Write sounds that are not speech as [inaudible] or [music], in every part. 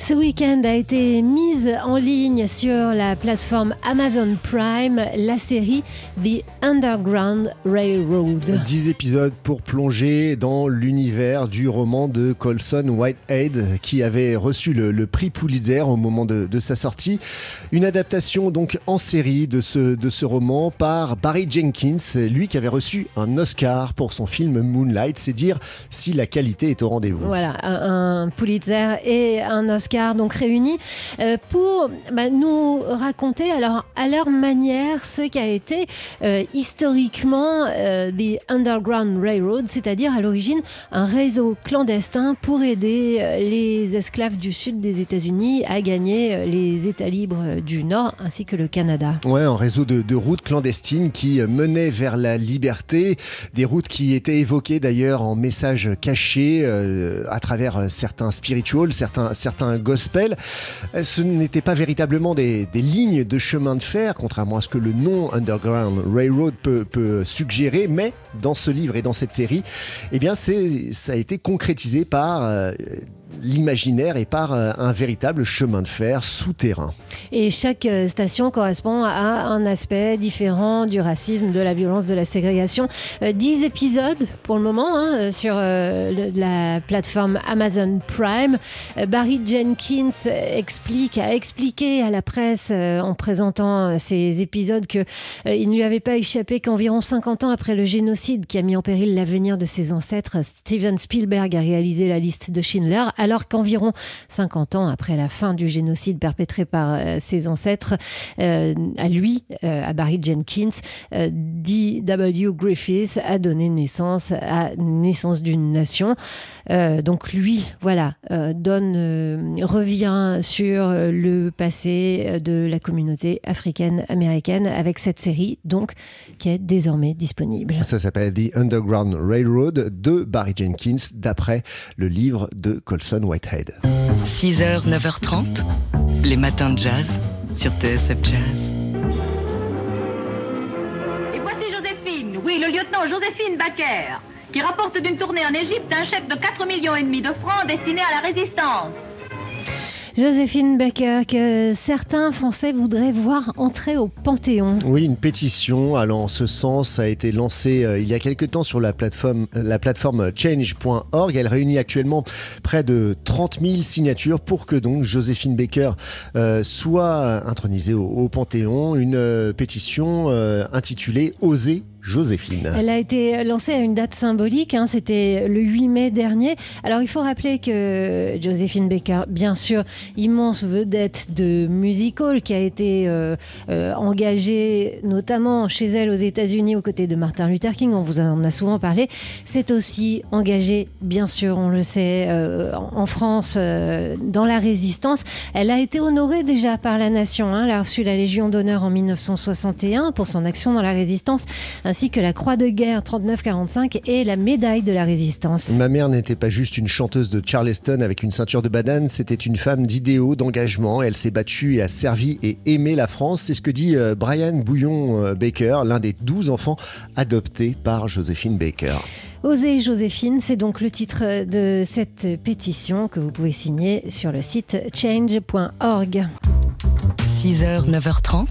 Ce week-end a été mise en ligne sur la plateforme Amazon Prime la série The Underground Railroad. 10 épisodes pour plonger dans l'univers du roman de Colson Whitehead qui avait reçu le, le prix Pulitzer au moment de, de, sa sortie. Une adaptation donc en série de ce, de ce roman par Barry Jenkins, lui qui avait reçu un Oscar pour son film Moonlight. C'est dire si la qualité est au rendez-vous. Voilà, un, un Pulitzer et un Oscar donc réunis euh, pour bah, nous raconter alors à leur manière ce qu'a été euh, historiquement euh, The Underground Railroad, c'est-à-dire à, l'origine un réseau clandestin pour aider les esclaves du sud des États-Unis à gagner les États libres du Nord ainsi que le Canada. Ouais, un réseau de, routes clandestines qui menait vers la liberté, des routes qui étaient évoquées d'ailleurs en messages cachés à travers certains spirituals, certains certains gospel. Ce n'était pas véritablement des, lignes de chemin de fer, contrairement à ce que le nom Underground Railroad peut, peut suggérer, mais dans ce livre et dans cette série, eh bien, ça a été concrétisé par euh, l'imaginaire et par euh, un véritable chemin de fer souterrain. Et chaque euh, station correspond à un aspect différent du racisme, de la violence, de la ségrégation. Euh, 10 épisodes pour le moment hein, sur la plateforme Amazon Prime. Barry Jenkins explique, a expliqué à la presse en présentant ces épisodes qu'il ne lui avait pas échappé qu'environ 50 ans après le génocide qui a mis en péril l'avenir de ses ancêtres, Steven Spielberg a réalisé la liste de Schindler, qu'environ 50 ans après la fin du génocide perpétré par euh, ses ancêtres, euh, à lui, euh, à Barry Jenkins, D.W. Griffiths a donné naissance à naissance d'une nation. Donc lui, voilà, donne, revient sur le passé de la communauté africaine-américaine avec cette série, donc, qui est désormais disponible. Ça s'appelle The Underground Railroad de Barry Jenkins, d'après le livre de Colson Whitehead. 6h, 9h30, les matins de jazz sur TSF Jazz. Et voici Joséphine, oui, le lieutenant Joséphine Baker, qui rapporte d'une tournée en Égypte un chèque de 4 millions et demi de francs destiné à la résistance. Joséphine Baker, que certains Français voudraient voir entrer au Panthéon. Oui, une pétition allant en ce sens a été lancée euh, il y a quelque temps sur la plateforme, la plateforme change.org. Elle réunit actuellement près de 30 000 signatures pour que donc Joséphine Baker euh, soit intronisée au, Panthéon. Une euh, pétition euh, intitulée Oser Joséphine. Elle a été lancée à une date symbolique, hein, c'était le 8 mai dernier. Alors il faut rappeler que Joséphine Baker, bien sûr, immense vedette de musical qui a été euh, euh, engagée notamment chez elle aux États-Unis aux côtés de Martin Luther King, on vous en a souvent parlé. C'est aussi engagée, bien sûr, on le sait, euh, en France dans la résistance. Elle a été honorée déjà par la nation. Hein, elle a reçu la Légion d'honneur en 1961 pour son action dans la résistance ainsi que la Croix de guerre 39-45 et la médaille de la résistance. Ma mère n'était pas juste une chanteuse de Charleston avec une ceinture de banane, c'était une femme d'idéaux, d'engagement. Elle s'est battue et a servi et aimé la France. C'est ce que dit euh, Brian Bouillon euh, Baker, l'un des 12 enfants adoptés par Joséphine Baker. Oser Joséphine, c'est donc le titre de cette pétition que vous pouvez signer sur le site change.org. 6h, 9h30,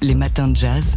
les matins de jazz.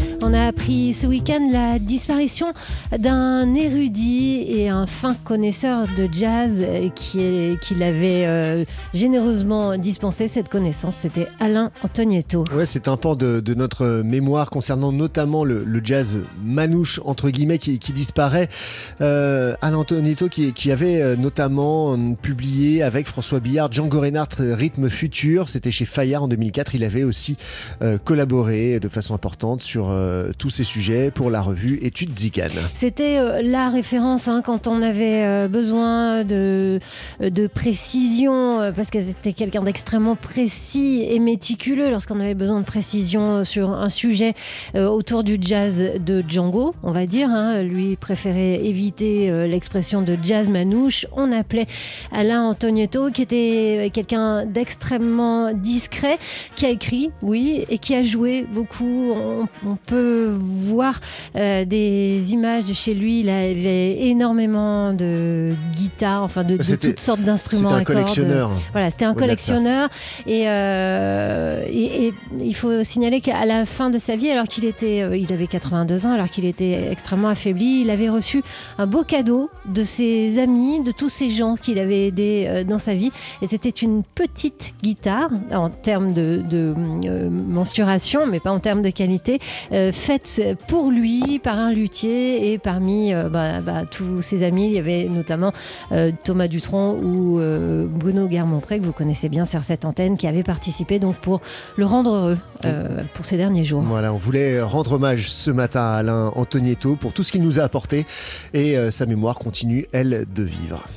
On a appris ce week-end la disparition d'un érudit et un fin connaisseur de jazz qui, qui l'avait euh, généreusement dispensé cette connaissance. C'était Alain Antonietto. Ouais, c'est un pan de, notre mémoire concernant notamment le, jazz manouche, entre guillemets, qui, disparaît. Euh, Alain Antonietto qui, avait euh, notamment publié avec François Billard Django Reinhardt Rythme Futur. C'était chez Fayard en 2004. Il avait aussi collaboré de façon importante sur euh, tous ces sujets pour la revue Études Zigane. C'était euh, la référence hein, quand on avait euh, besoin de, de précision, parce que c'était quelqu'un d'extrêmement précis et méticuleux lorsqu'on avait besoin de précision sur un sujet autour du jazz de Django, on va dire. Hein, lui préférait éviter l'expression de jazz manouche. On appelait Alain Antonietto, qui était quelqu'un d'extrêmement discret, qui a écrit, oui, et qui a joué beaucoup. On peut peut voir des images de chez lui. Il avait énormément de guitares, enfin de, toutes sortes d'instruments. C'était un collectionneur. Voilà, c'était un collectionneur. Et, et, il faut signaler qu'à la fin de sa vie, alors qu'il était, il avait 82 ans, alors qu'il était extrêmement affaibli, il avait reçu un beau cadeau de ses amis, de tous ces gens qu'il avait aidés dans sa vie. Et c'était une petite guitare en termes de, euh, mensuration, mais pas en termes de qualité, euh, faite pour lui par un luthier et parmi euh, bah, bah, tous ses amis. Il y avait notamment Thomas Dutronc ou Bruno Guermont-Pré, que vous connaissez bien sur cette antenne, qui avait participé donc pour le rendre heureux pour ces derniers jours. Voilà, on voulait rendre hommage ce matin à Alain Antonietto pour tout ce qu'il nous a apporté et sa mémoire continue, elle, de vivre.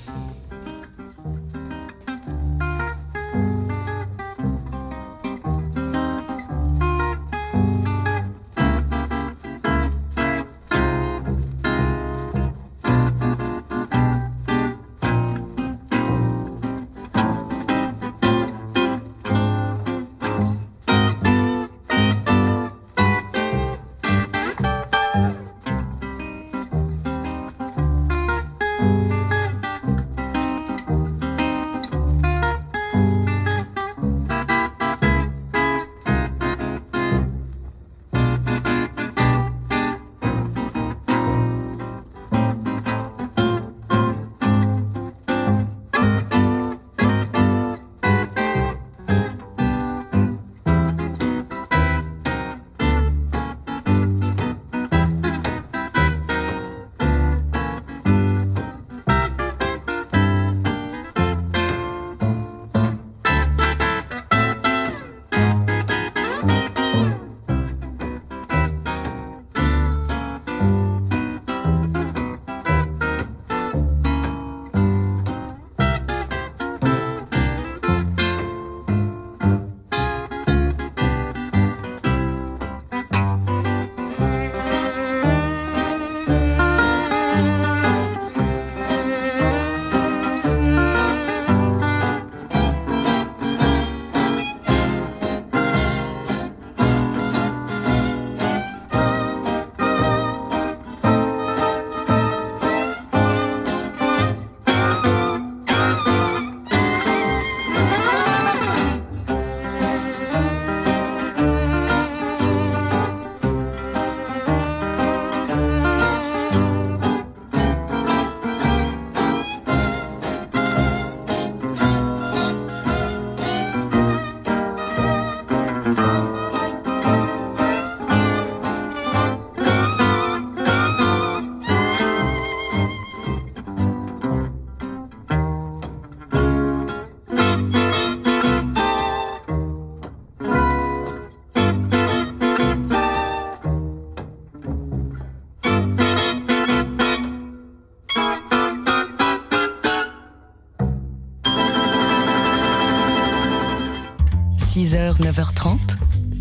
6h, 9h30,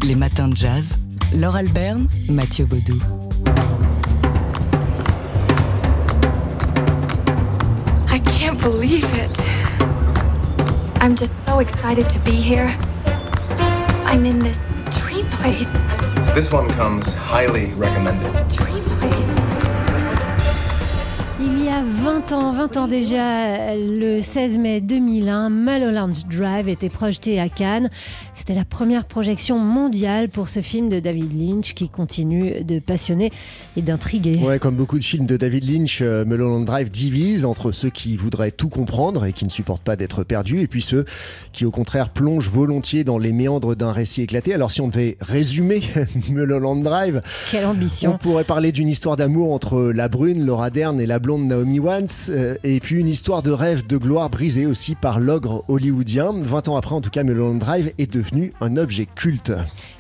les matins de jazz. Laure Alberne, Mathieu Baudou. I can't believe it. I'm just so excited to be here. I'm in this dream place. This one comes highly recommended. Dream place. Il y a 20 ans, 20 ans déjà, le 16 mai 2001, Mulholland Drive était projeté à Cannes. C'était la première projection mondiale pour ce film de David Lynch qui continue de passionner et d'intriguer. Ouais, comme beaucoup de films de David Lynch, euh, Mulholland Drive divise entre ceux qui voudraient tout comprendre et qui ne supportent pas d'être perdus, et puis ceux qui au contraire plongent volontiers dans les méandres d'un récit éclaté. Alors si on devait résumer [laughs] Mulholland Drive, quelle ambition On pourrait parler d'une histoire d'amour entre la brune Laura Dern et la blonde Naomi Watts, euh, et puis une histoire de rêve de gloire brisée aussi par l'ogre hollywoodien. 20 ans après, en tout cas, Mulholland Drive est de devenu un objet culte.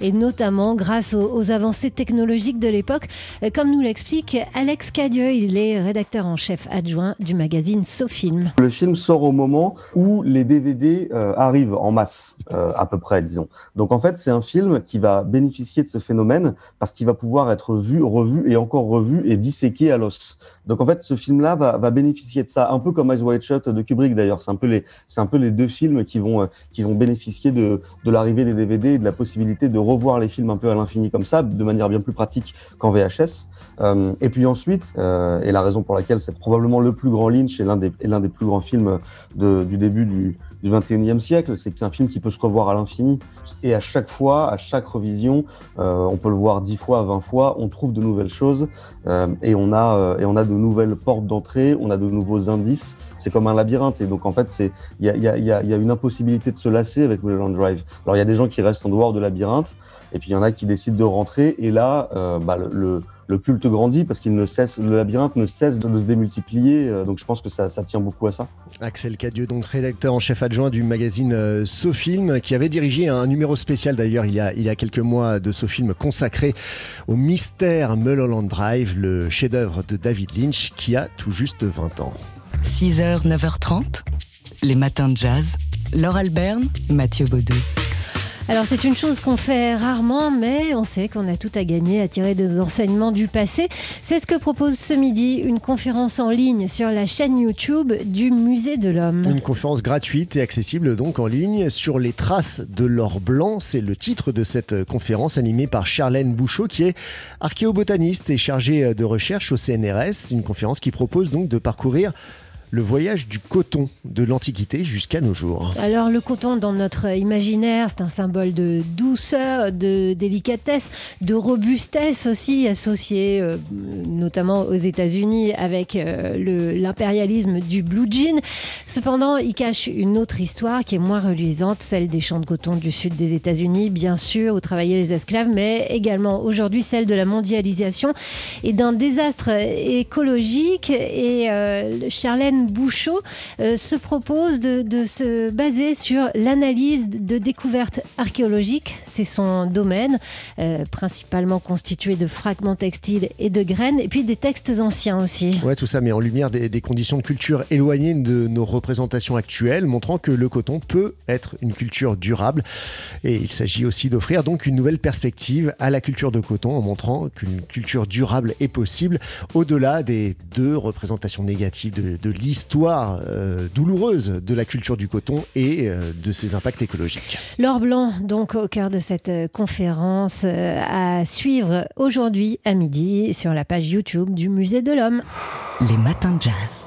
Et notamment grâce aux, avancées technologiques de l'époque, euh, comme nous l'explique Alex Cadieux, il est rédacteur en chef adjoint du magazine SoFilm. Le film sort au moment où les DVD euh, arrivent en masse, euh, à peu près, disons. Donc en fait, c'est un film qui va bénéficier de ce phénomène parce qu'il va pouvoir être vu, revu et encore revu et disséqué à l'os. Donc en fait, ce film-là va, bénéficier de ça, un peu comme Eyes Wide Shut de Kubrick d'ailleurs. C'est un peu les, un peu les deux films qui vont, qui vont bénéficier de, de l'arrivée des DVD et de la possibilité de revoir les films un peu à l'infini comme ça, de manière bien plus pratique qu'en VHS. Euh, et puis ensuite, euh, et la raison pour laquelle c'est probablement le plus grand Lynch et l'un des, l'un des plus grands films de, du début du, du 21e siècle, c'est que c'est un film qui peut se revoir à l'infini. Et à chaque fois, à chaque revision, euh, on peut le voir 10 fois, 20 fois, on trouve de nouvelles choses euh, et, on a, euh, et on a de nouvelles portes d'entrée, on a de nouveaux indices. C'est comme un labyrinthe. Et donc, en fait, il y a, y, a, y a une impossibilité de se lasser avec Mulholland Drive. Alors, il y a des gens qui restent en dehors de labyrinthe et puis il y en a qui décident de rentrer. Et là, euh, bah, le, le culte grandit parce qu'il ne cesse, le labyrinthe ne cesse de, se démultiplier. Euh, donc je pense que ça, ça, tient beaucoup à ça. Axel Cadieux, donc rédacteur en chef adjoint du magazine euh, SoFilm, qui avait dirigé un numéro spécial d'ailleurs il, y a, il y a quelques mois de SoFilm consacré au mystère Mulholland Drive, le chef-d'œuvre de David Lynch qui a tout juste 20 ans. 6h, 9h30, les matins de jazz. Laure Alberne, Mathieu Baudou. Alors c'est une chose qu'on fait rarement, mais on sait qu'on a tout à gagner à tirer des enseignements du passé. C'est ce que propose ce midi une conférence en ligne sur la chaîne YouTube du Musée de l'Homme. Une conférence gratuite et accessible donc en ligne sur les traces de l'or blanc. C'est le titre de cette conférence animée par Charlène Bouchot qui est archéobotaniste et chargée de recherche au CNRS. Une conférence qui propose donc de parcourir le voyage du coton de l'Antiquité jusqu'à nos jours. Alors le coton dans notre imaginaire, c'est un symbole de douceur, de délicatesse, de robustesse aussi associé euh, notamment aux États-Unis avec euh, l'impérialisme du blue jean. Cependant, il cache une autre histoire qui est moins reluisante, celle des champs de coton du sud des États-Unis, bien sûr, où travaillaient les esclaves, mais également aujourd'hui celle de la mondialisation et d'un désastre écologique. Et euh, Charlène Bouchot euh, se propose de, se baser sur l'analyse de découvertes archéologiques. C'est son domaine, euh, principalement constitué de fragments textiles et de graines, et puis des textes anciens aussi. Ouais, tout ça met en lumière des, conditions de culture éloignées de nos représentations actuelles, montrant que le coton peut être une culture durable. Et il s'agit aussi d'offrir donc une nouvelle perspective à la culture de coton en montrant qu'une culture durable est possible au-delà des deux représentations négatives de, de l'histoire euh, douloureuse de la culture du coton et euh, de ses impacts écologiques. L'or blanc, donc au cœur de cette conférence euh, à suivre aujourd'hui à midi sur la page YouTube du Musée de l'Homme. Les matins de jazz.